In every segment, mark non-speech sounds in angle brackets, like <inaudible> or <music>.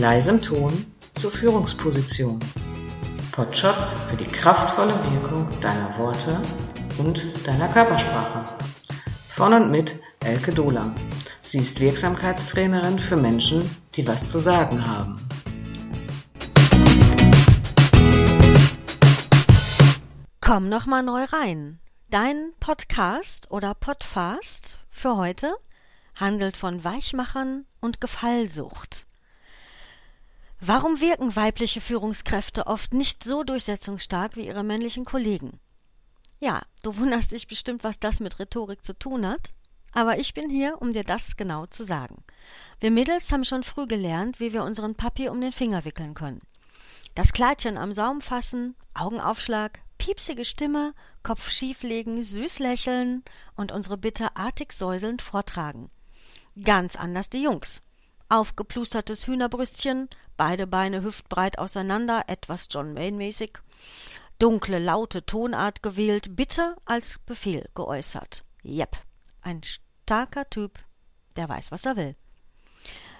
leisem Ton zur Führungsposition. Potshots für die kraftvolle Wirkung deiner Worte und deiner Körpersprache. Von und mit Elke Dohler. Sie ist Wirksamkeitstrainerin für Menschen, die was zu sagen haben. Komm noch mal neu rein. Dein Podcast oder Podfast für heute handelt von Weichmachern und Gefallsucht. Warum wirken weibliche Führungskräfte oft nicht so durchsetzungsstark wie ihre männlichen Kollegen? Ja, du wunderst dich bestimmt, was das mit Rhetorik zu tun hat. Aber ich bin hier, um dir das genau zu sagen. Wir Mädels haben schon früh gelernt, wie wir unseren Papi um den Finger wickeln können. Das Kleidchen am Saum fassen, Augenaufschlag, piepsige Stimme, Kopf schieflegen, süß lächeln und unsere Bitte artig säuselnd vortragen. Ganz anders die Jungs. Aufgeplustertes Hühnerbrüstchen, beide Beine hüftbreit auseinander, etwas John Wayne-mäßig. Dunkle, laute Tonart gewählt, Bitte als Befehl geäußert. Jep. Ein starker Typ, der weiß, was er will.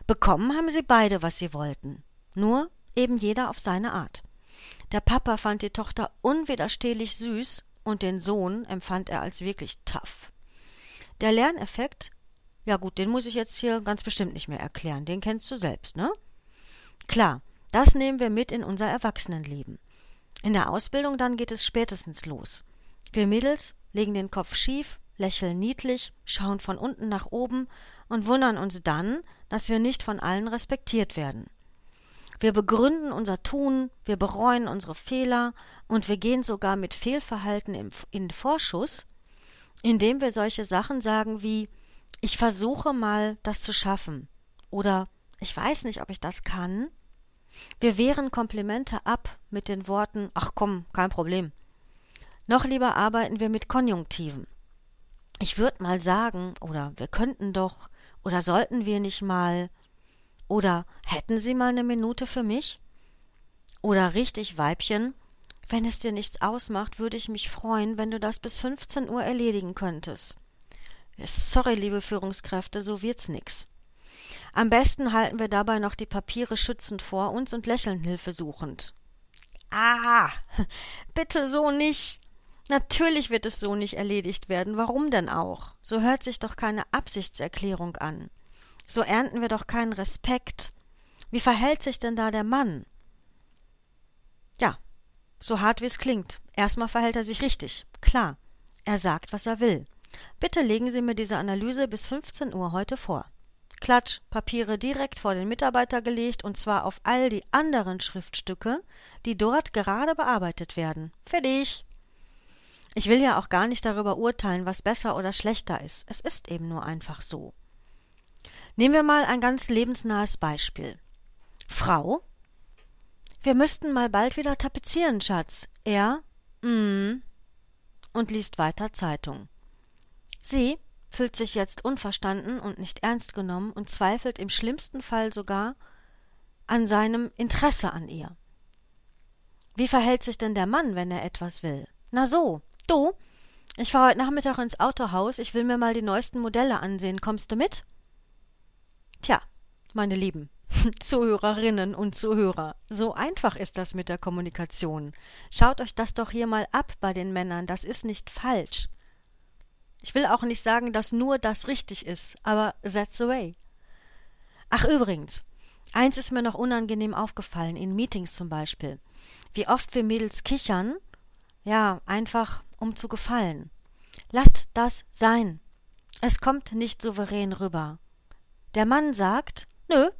Bekommen haben sie beide, was sie wollten. Nur eben jeder auf seine Art. Der Papa fand die Tochter unwiderstehlich süß und den Sohn empfand er als wirklich tough. Der Lerneffekt, ja gut, den muss ich jetzt hier ganz bestimmt nicht mehr erklären, den kennst du selbst, ne? Klar, das nehmen wir mit in unser Erwachsenenleben. In der Ausbildung dann geht es spätestens los. Wir Mädels legen den Kopf schief, lächeln niedlich, schauen von unten nach oben und wundern uns dann, dass wir nicht von allen respektiert werden. Wir begründen unser Tun, wir bereuen unsere Fehler und wir gehen sogar mit Fehlverhalten in Vorschuss, indem wir solche Sachen sagen wie ich versuche mal, das zu schaffen oder ich weiß nicht, ob ich das kann. Wir wehren Komplimente ab mit den Worten ach komm, kein Problem. Noch lieber arbeiten wir mit Konjunktiven. Ich würde mal sagen, oder wir könnten doch, oder sollten wir nicht mal, oder hätten Sie mal eine Minute für mich? Oder richtig, Weibchen, wenn es dir nichts ausmacht, würde ich mich freuen, wenn du das bis 15 Uhr erledigen könntest. Sorry, liebe Führungskräfte, so wird's nix. Am besten halten wir dabei noch die Papiere schützend vor uns und lächeln hilfesuchend. Ah, <laughs> bitte so nicht. Natürlich wird es so nicht erledigt werden. Warum denn auch? So hört sich doch keine Absichtserklärung an. So ernten wir doch keinen Respekt. Wie verhält sich denn da der Mann? Ja, so hart wie es klingt. Erstmal verhält er sich richtig. Klar. Er sagt, was er will. Bitte legen Sie mir diese Analyse bis 15 Uhr heute vor. Klatsch, Papiere direkt vor den Mitarbeiter gelegt und zwar auf all die anderen Schriftstücke, die dort gerade bearbeitet werden. Fertig. Ich will ja auch gar nicht darüber urteilen, was besser oder schlechter ist. Es ist eben nur einfach so. Nehmen wir mal ein ganz lebensnahes Beispiel. Frau? Wir müssten mal bald wieder tapezieren, Schatz. Er? Mm. Und liest weiter Zeitung. Sie fühlt sich jetzt unverstanden und nicht ernst genommen und zweifelt im schlimmsten Fall sogar an seinem Interesse an ihr. Wie verhält sich denn der Mann, wenn er etwas will? Na so, Du, ich fahre heute Nachmittag ins Autohaus, ich will mir mal die neuesten Modelle ansehen. Kommst du mit? Tja, meine Lieben, <laughs> Zuhörerinnen und Zuhörer, so einfach ist das mit der Kommunikation. Schaut euch das doch hier mal ab bei den Männern, das ist nicht falsch. Ich will auch nicht sagen, dass nur das richtig ist, aber that's the way. Ach übrigens, eins ist mir noch unangenehm aufgefallen, in Meetings zum Beispiel. Wie oft wir Mädels kichern, ja, einfach um zu gefallen. Lasst das sein. Es kommt nicht souverän rüber. Der Mann sagt, nö,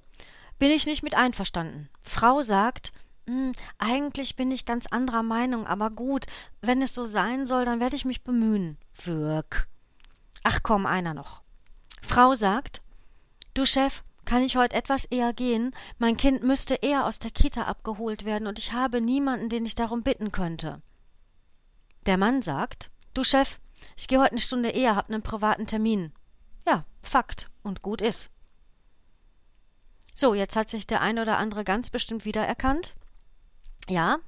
bin ich nicht mit einverstanden. Frau sagt, hm, eigentlich bin ich ganz anderer Meinung, aber gut, wenn es so sein soll, dann werde ich mich bemühen. Wirk. Ach komm, einer noch. Frau sagt, du Chef, kann ich heute etwas eher gehen? Mein Kind müsste eher aus der Kita abgeholt werden und ich habe niemanden, den ich darum bitten könnte. Der Mann sagt, du Chef, ich gehe heute eine Stunde eher, hab nen privaten Termin. Ja, Fakt und gut ist. So, jetzt hat sich der ein oder andere ganz bestimmt wiedererkannt. Ja,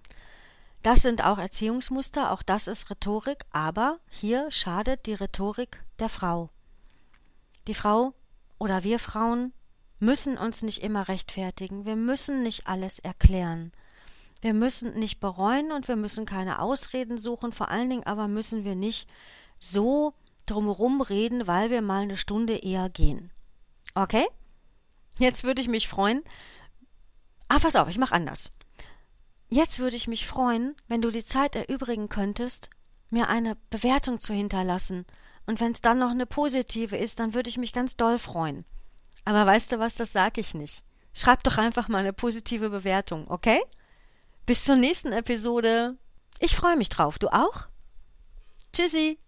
das sind auch Erziehungsmuster, auch das ist Rhetorik, aber hier schadet die Rhetorik der Frau. Die Frau oder wir Frauen müssen uns nicht immer rechtfertigen, wir müssen nicht alles erklären. Wir müssen nicht bereuen und wir müssen keine Ausreden suchen, vor allen Dingen aber müssen wir nicht so drumherum reden, weil wir mal eine Stunde eher gehen. Okay? Jetzt würde ich mich freuen. Ah, pass auf, ich mach anders. Jetzt würde ich mich freuen, wenn du die Zeit erübrigen könntest, mir eine Bewertung zu hinterlassen. Und wenn es dann noch eine positive ist, dann würde ich mich ganz doll freuen. Aber weißt du was, das sag ich nicht. Schreib doch einfach mal eine positive Bewertung, okay? Bis zur nächsten Episode. Ich freue mich drauf. Du auch? Tschüssi.